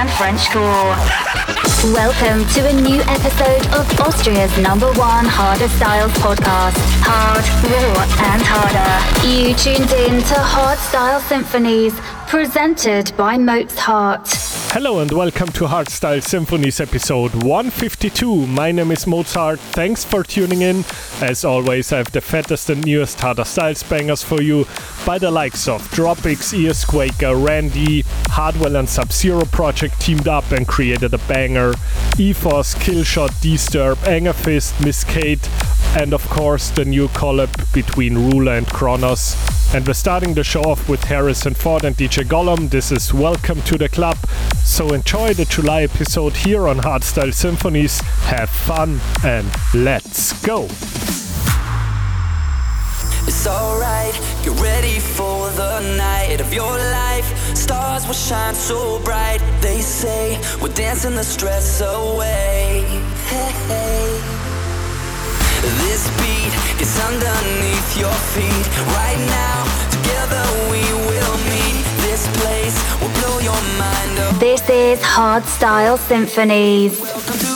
And Frenchcore. Welcome to a new episode of Austria's number one harder styles podcast. Hard, raw, and harder. You tuned in to Hardstyle Symphonies, presented by Mozhart. Hello and welcome to Hardstyle Symphonies episode 152. My name is Mozhart. Thanks for tuning in. As always, I have the fattest and newest harder styles bangers for you by the likes of Dropixx, Ears Quaker, Ran-D, Hardwell and Sub Zero Project teamed up and created a banger. E-Force, Killshot, D-Sturb, Anger Fist, Miss K8, and of course the new collab between Rooler and Kronos. And we're starting the show off with Harris & Ford and DJ Gollum. This is Welcome to the Club. So enjoy the July episode here on Hardstyle Symphonies. Have fun and let's go. It's alright, get ready for the night of your life. Stars will shine so bright. They say we're dancing the stress away. Hey, hey. This beat is underneath your feet. Right now, together we will meet. This place will blow your mind up. This is Hardstyle Symphonies.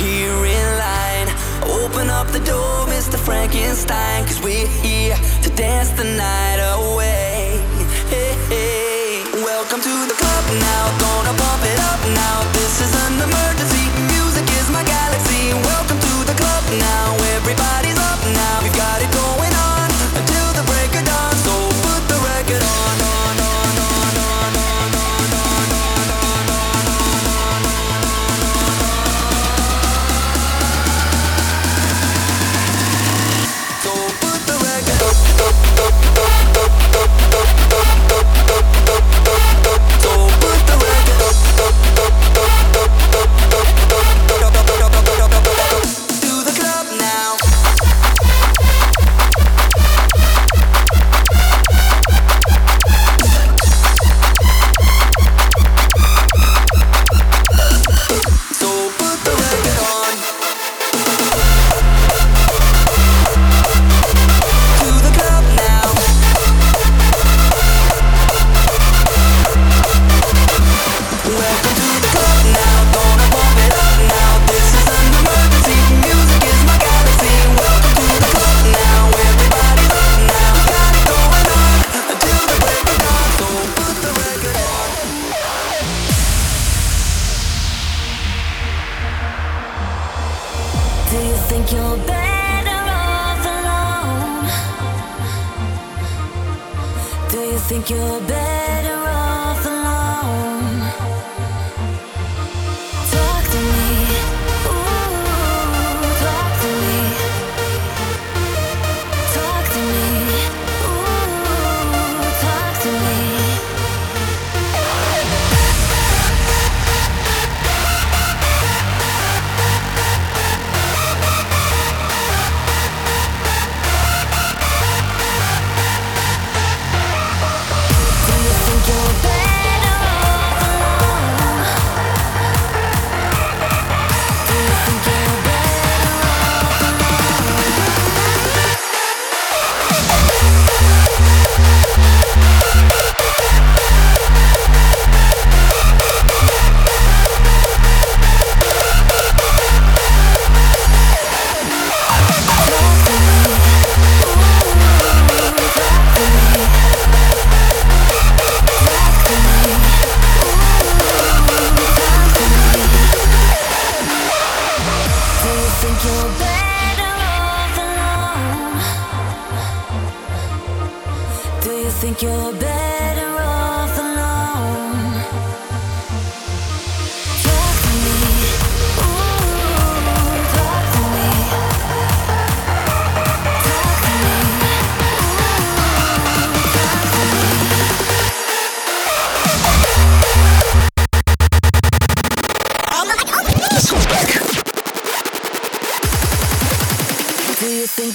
Here in line. Open up the door, Mr. Frankenstein, cause we're here to dance the night away. Hey, hey. Welcome to the club now, gonna pump it up now. This is an emergency, music is my galaxy. Welcome to the club now, Do you think you're better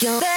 your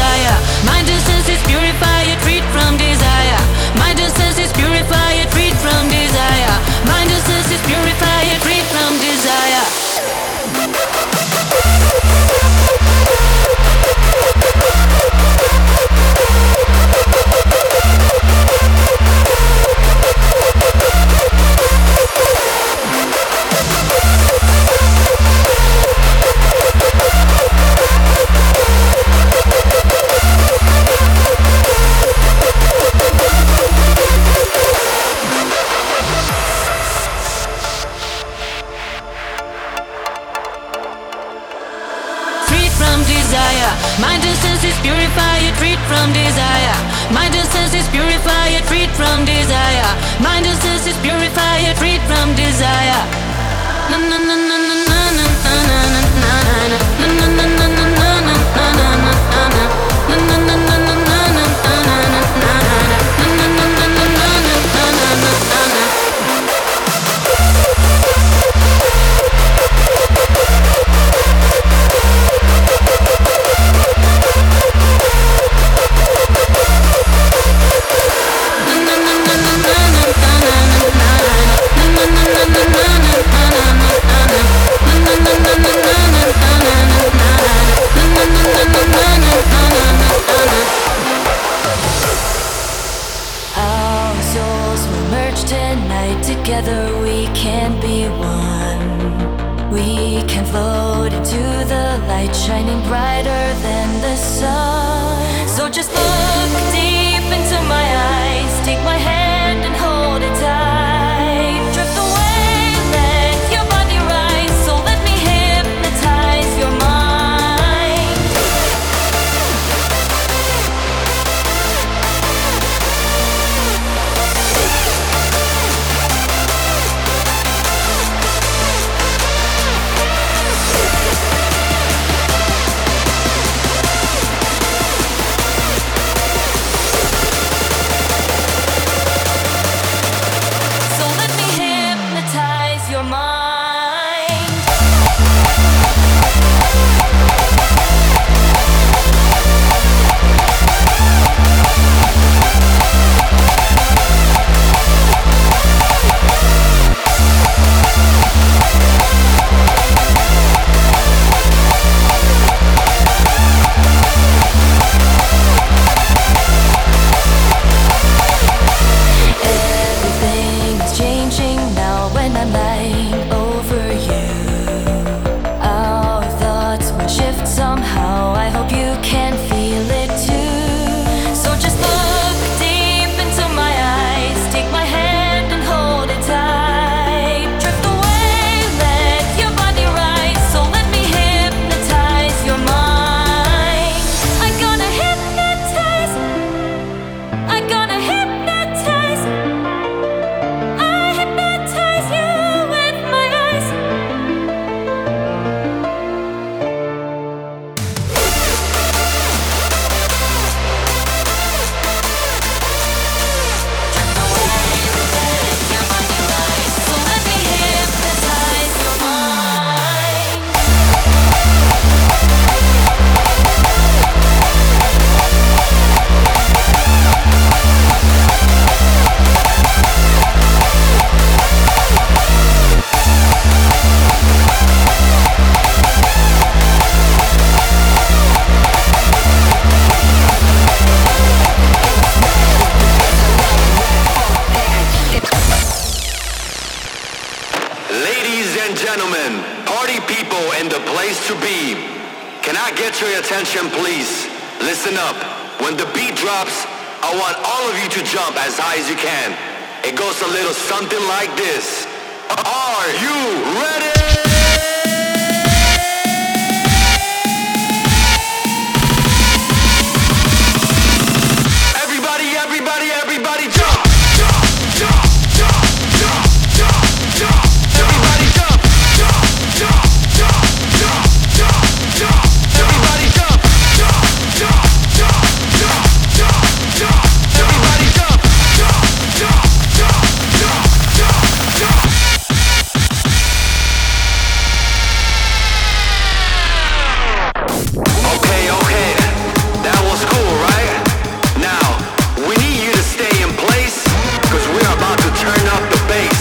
desire.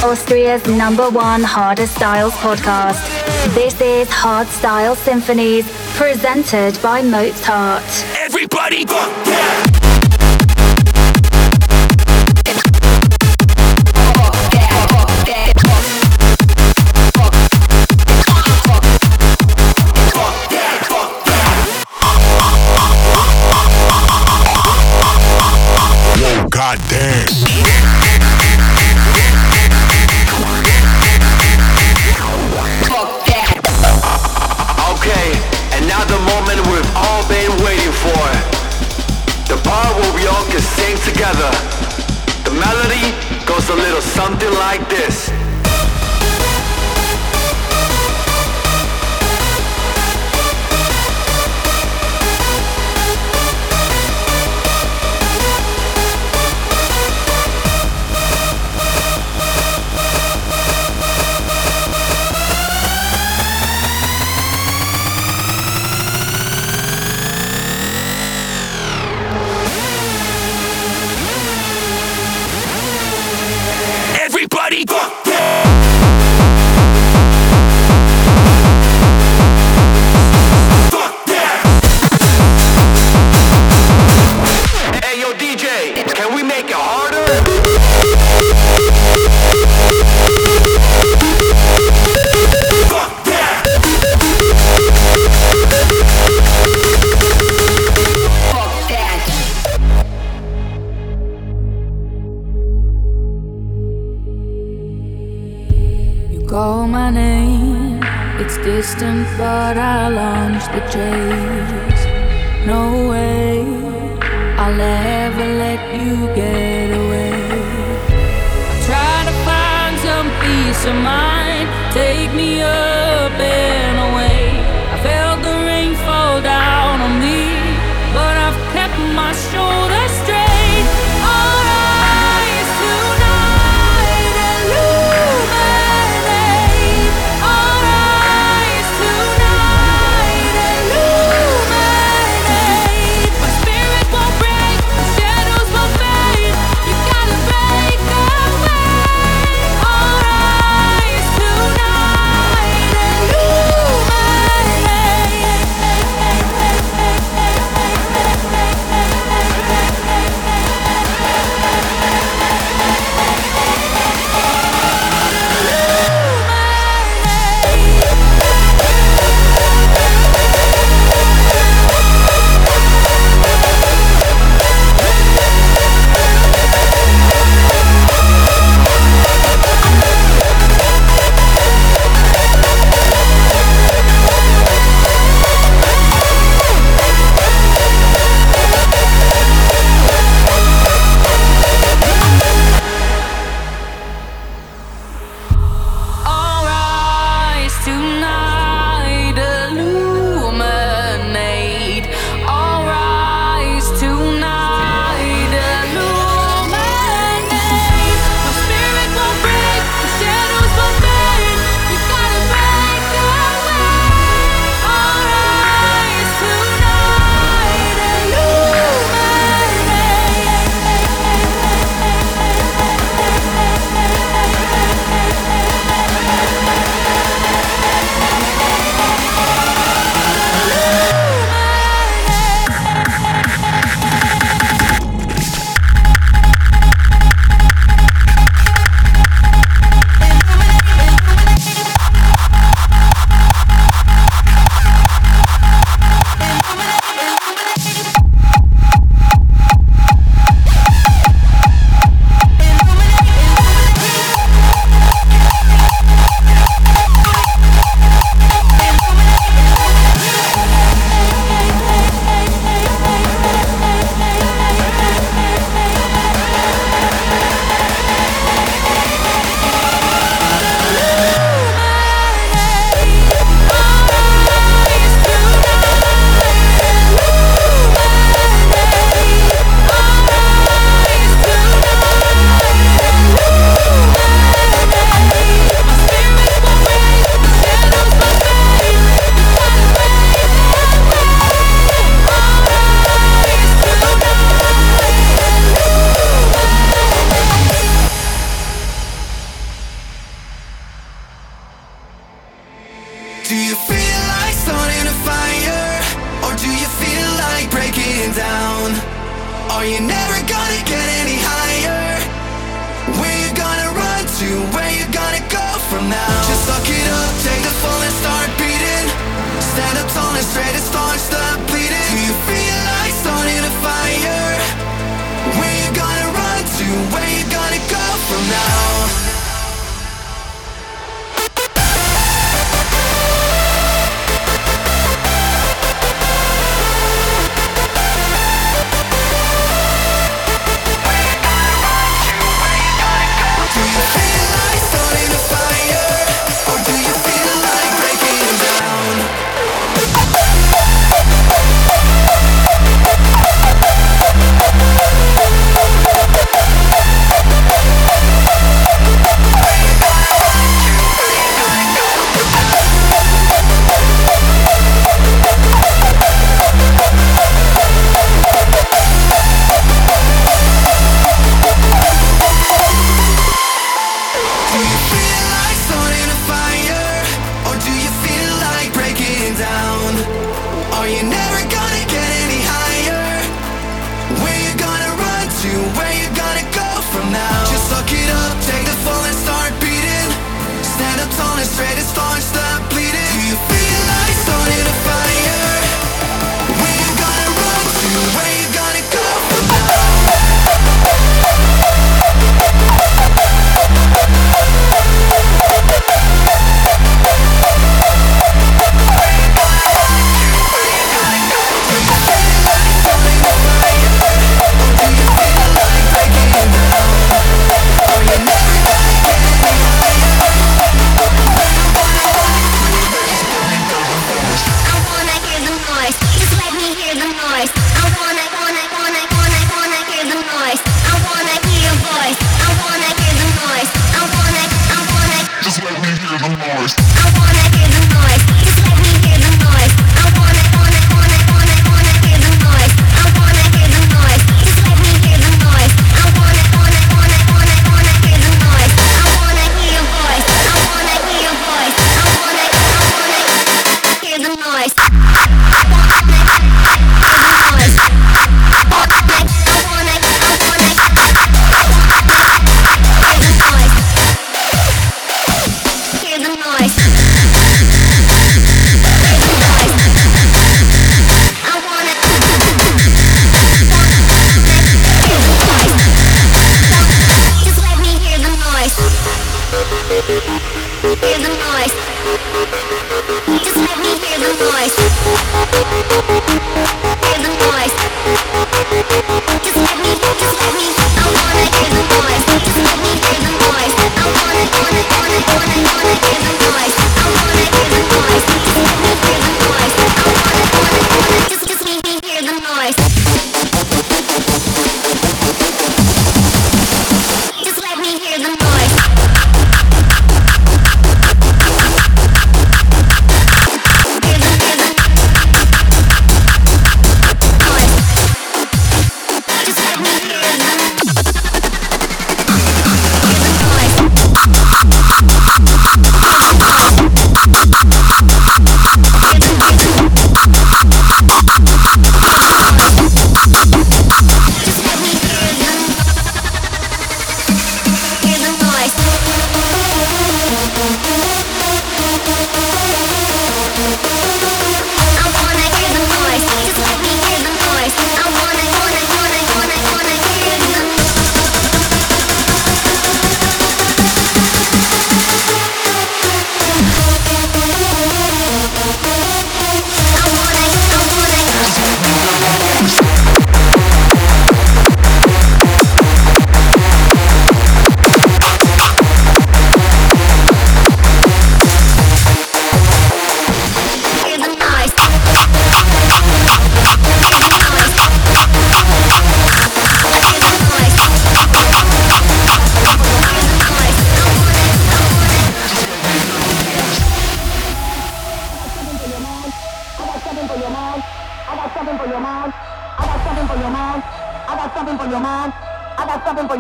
Austria's number one hardest styles podcast. This is Hardstyle Symphonies, presented by Mozhart. Everybody, fuck yeah! God damn. a little something like this. betrayed. Up tall and I wanna, hear the voice. Just let me hear the noise. I'll wanna, wanna,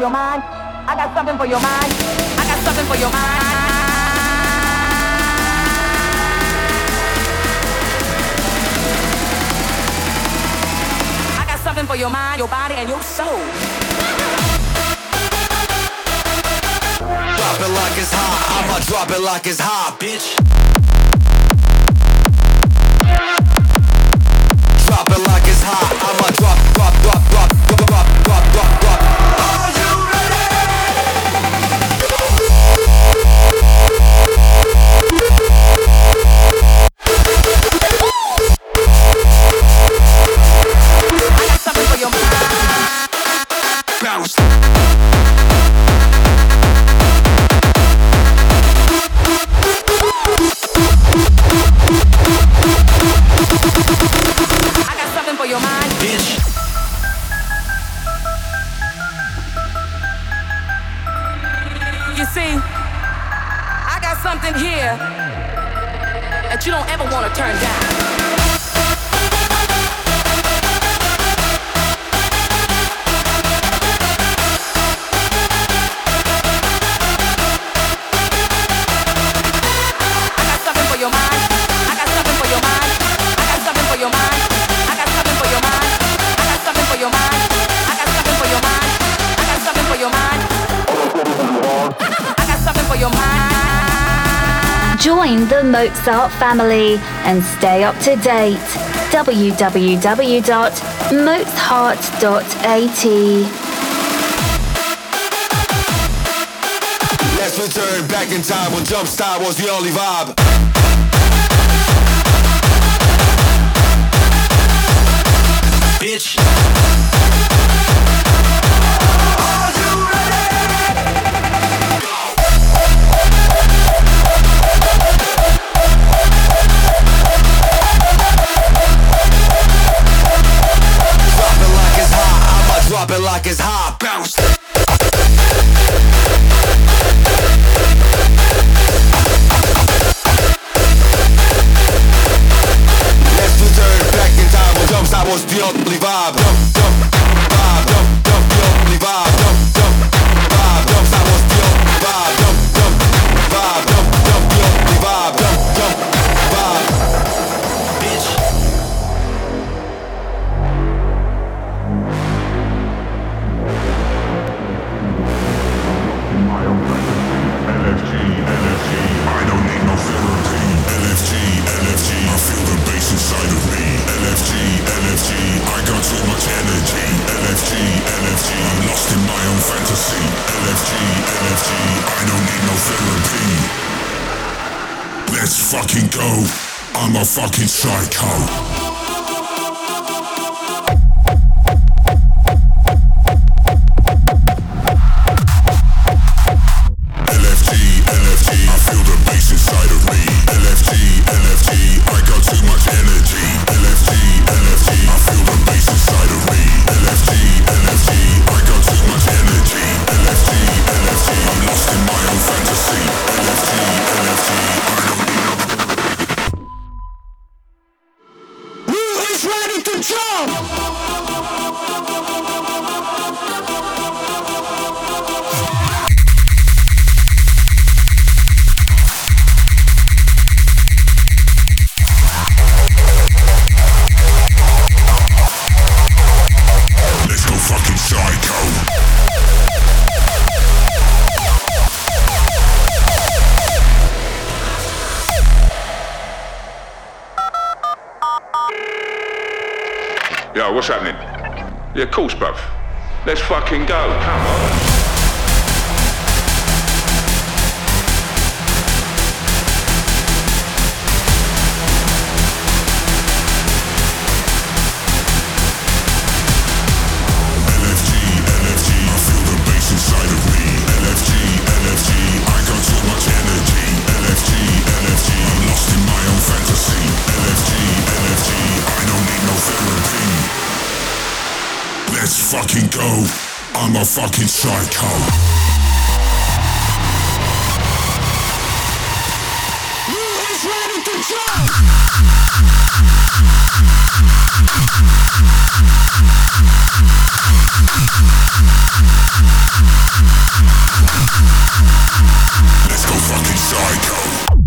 your man. I got something for your mind. I got something for your mind. I got Something for your mind, your body, and your soul. Drop it like it's hot. I'ma drop it like it's hot, bitch. Join the Mozhart family and stay up to date. www.mozhart.at Let's return back in time when was the only vibe. bitch. fucking go. I'm a fucking psycho. psycho. I'm a fucking psycho. Let's go fucking psycho.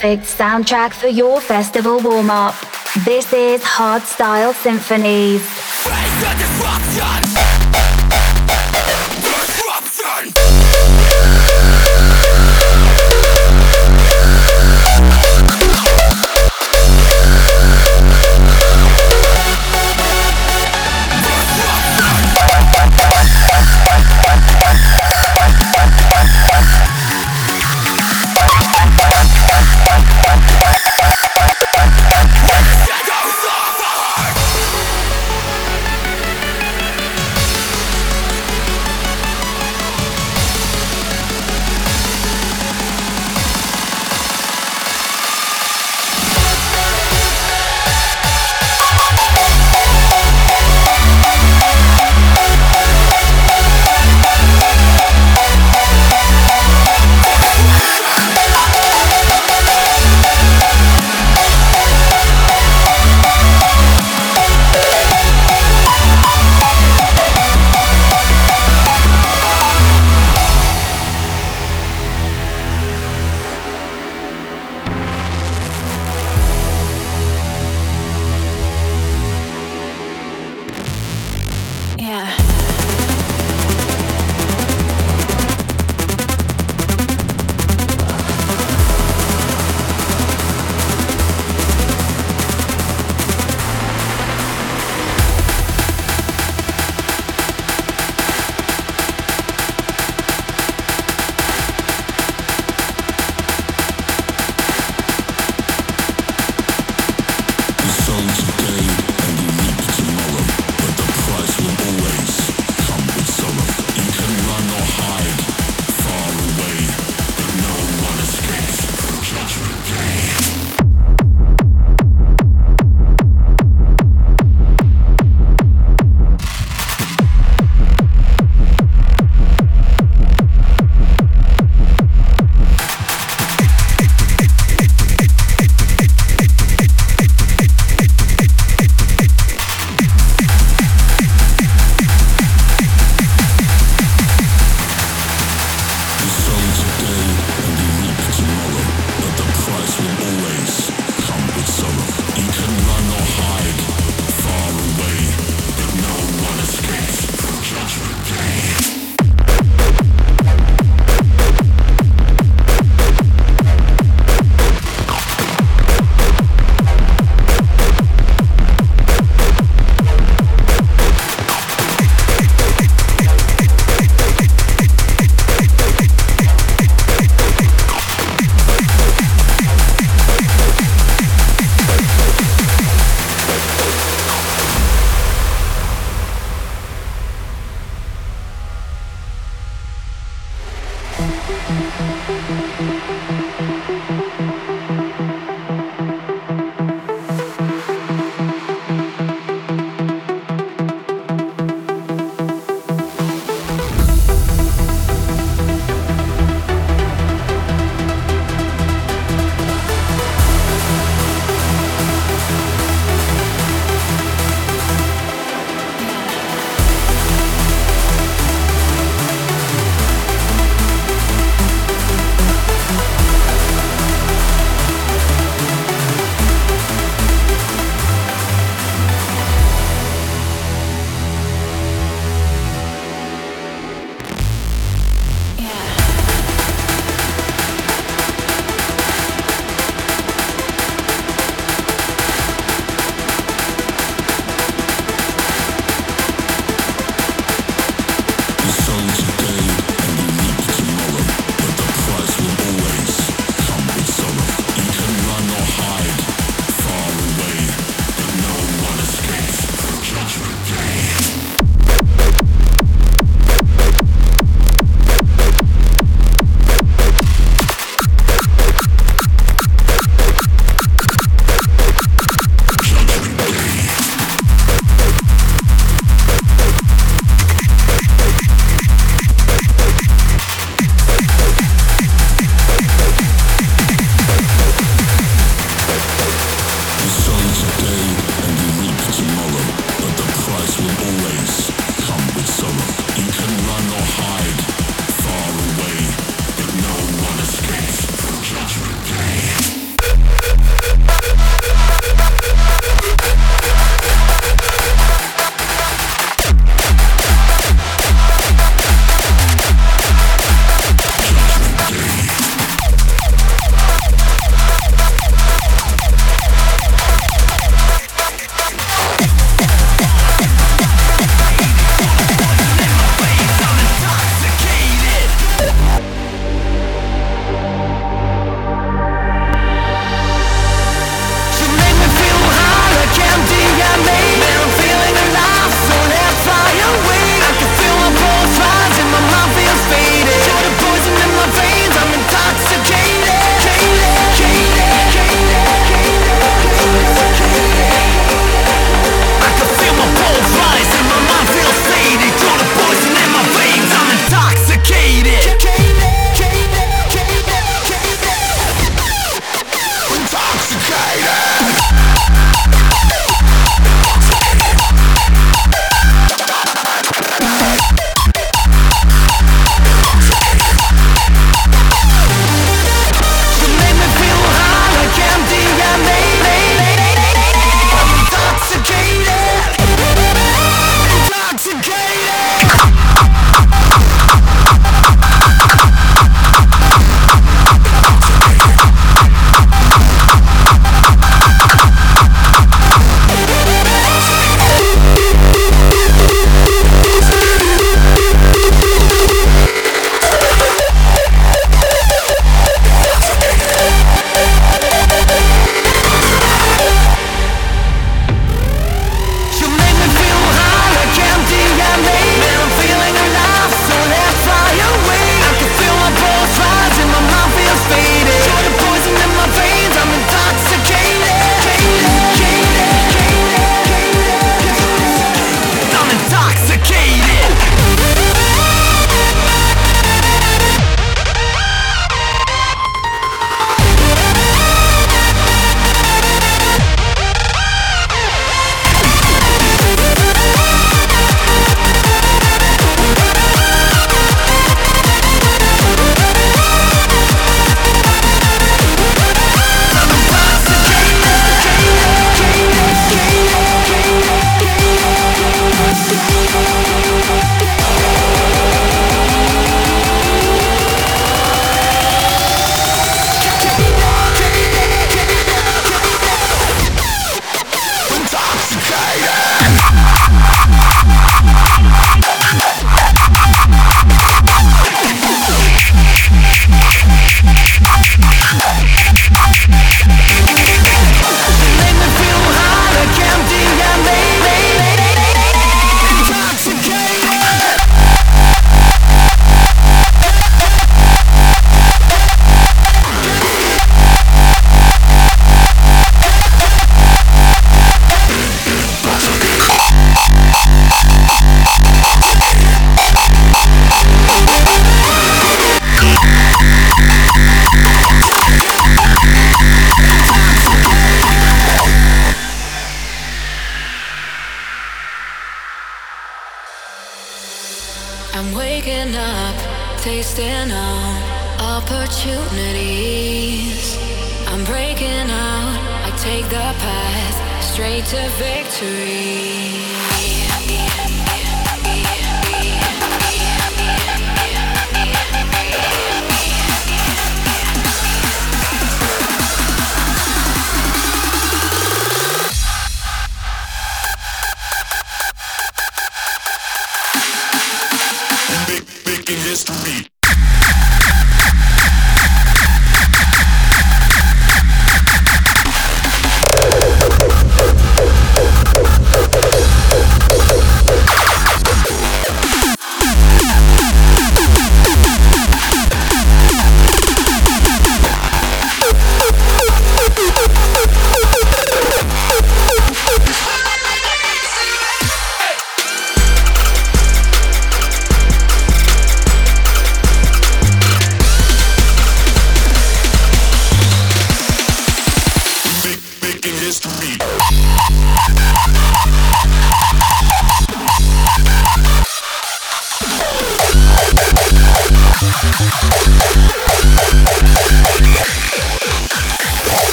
Perfect soundtrack for your festival warm up. This is Hardstyle Symphonies. Yeah.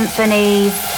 Symphonies.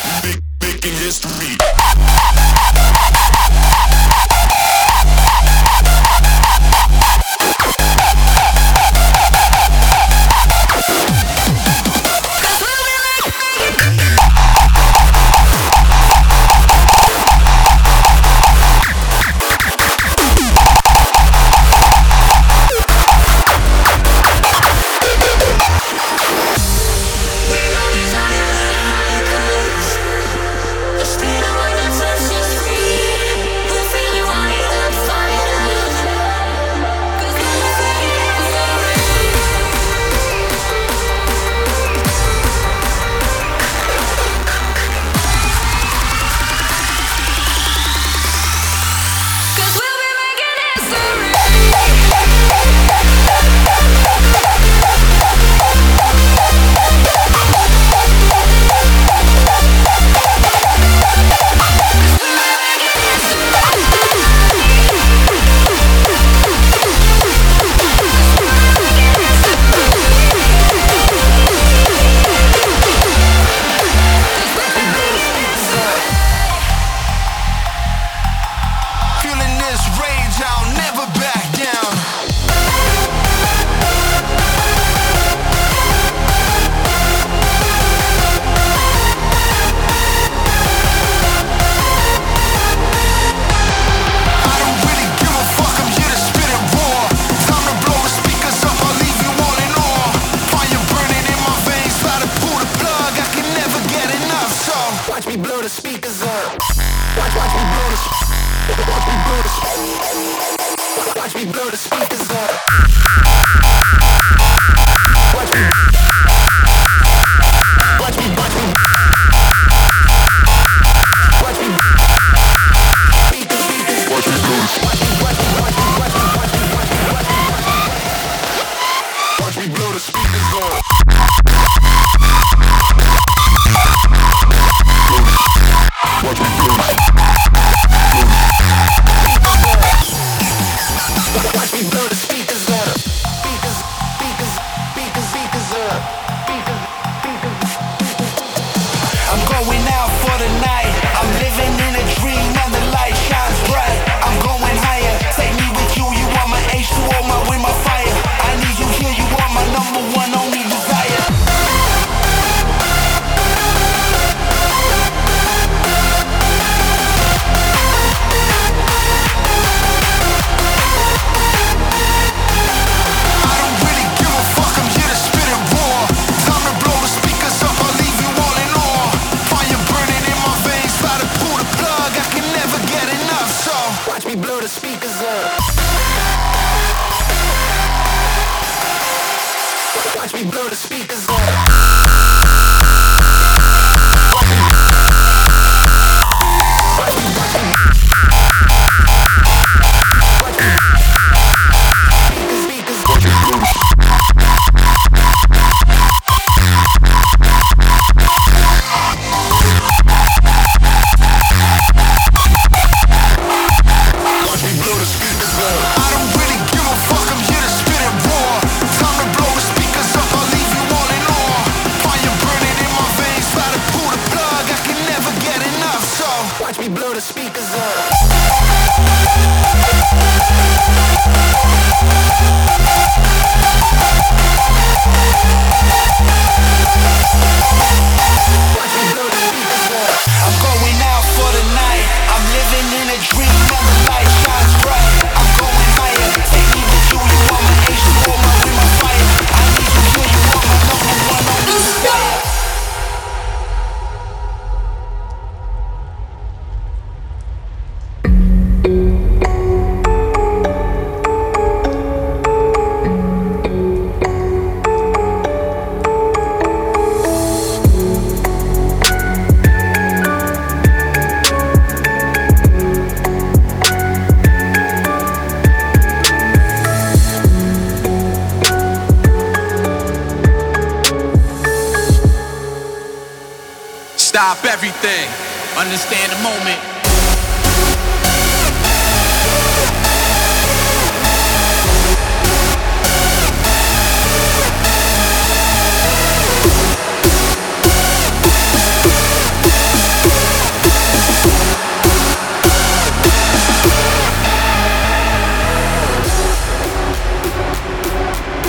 Understand the moment.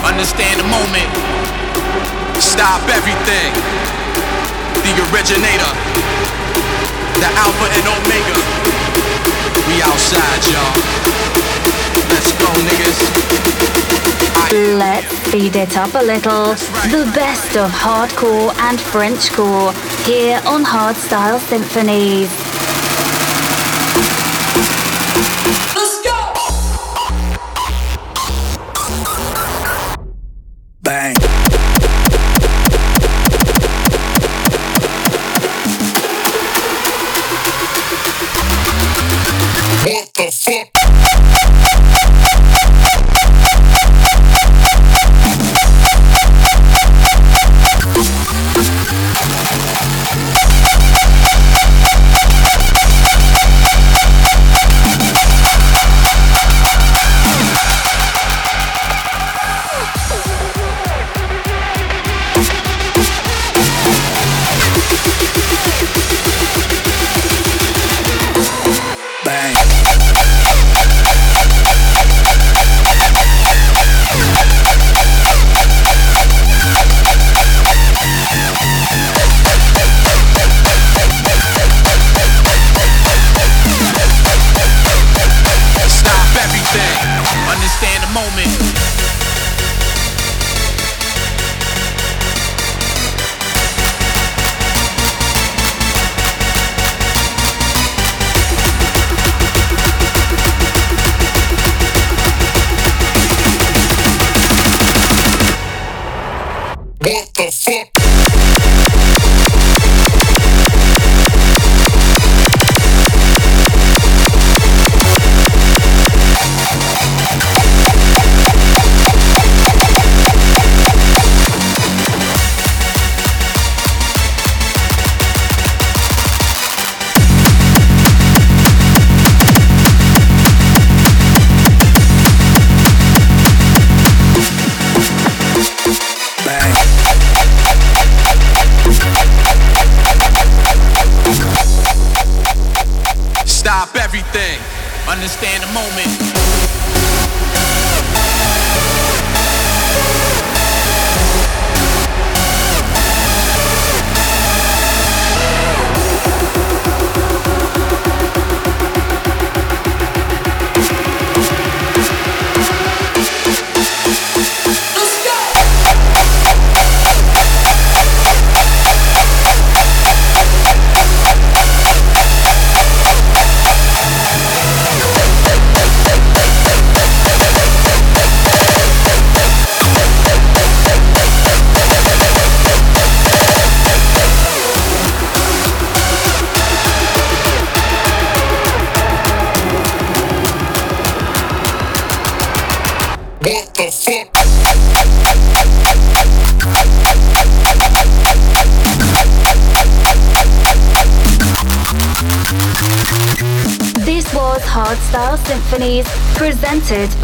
understand the moment. Stop everything. The originator the Alpha and Omega. We outside, y'all. Let's go, niggas. Let's speed it up a little. Right. The best of hardcore and Frenchcore here on Hardstyle Symphonies.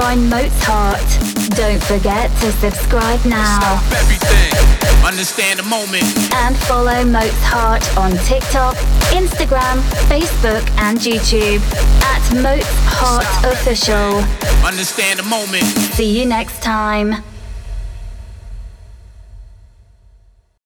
By Mozhart. Don't forget to subscribe now Everything. Understand the moment. and follow Mozhart on TikTok, Instagram, Facebook, and YouTube at Mozhart Official. Understand the moment. See you next time.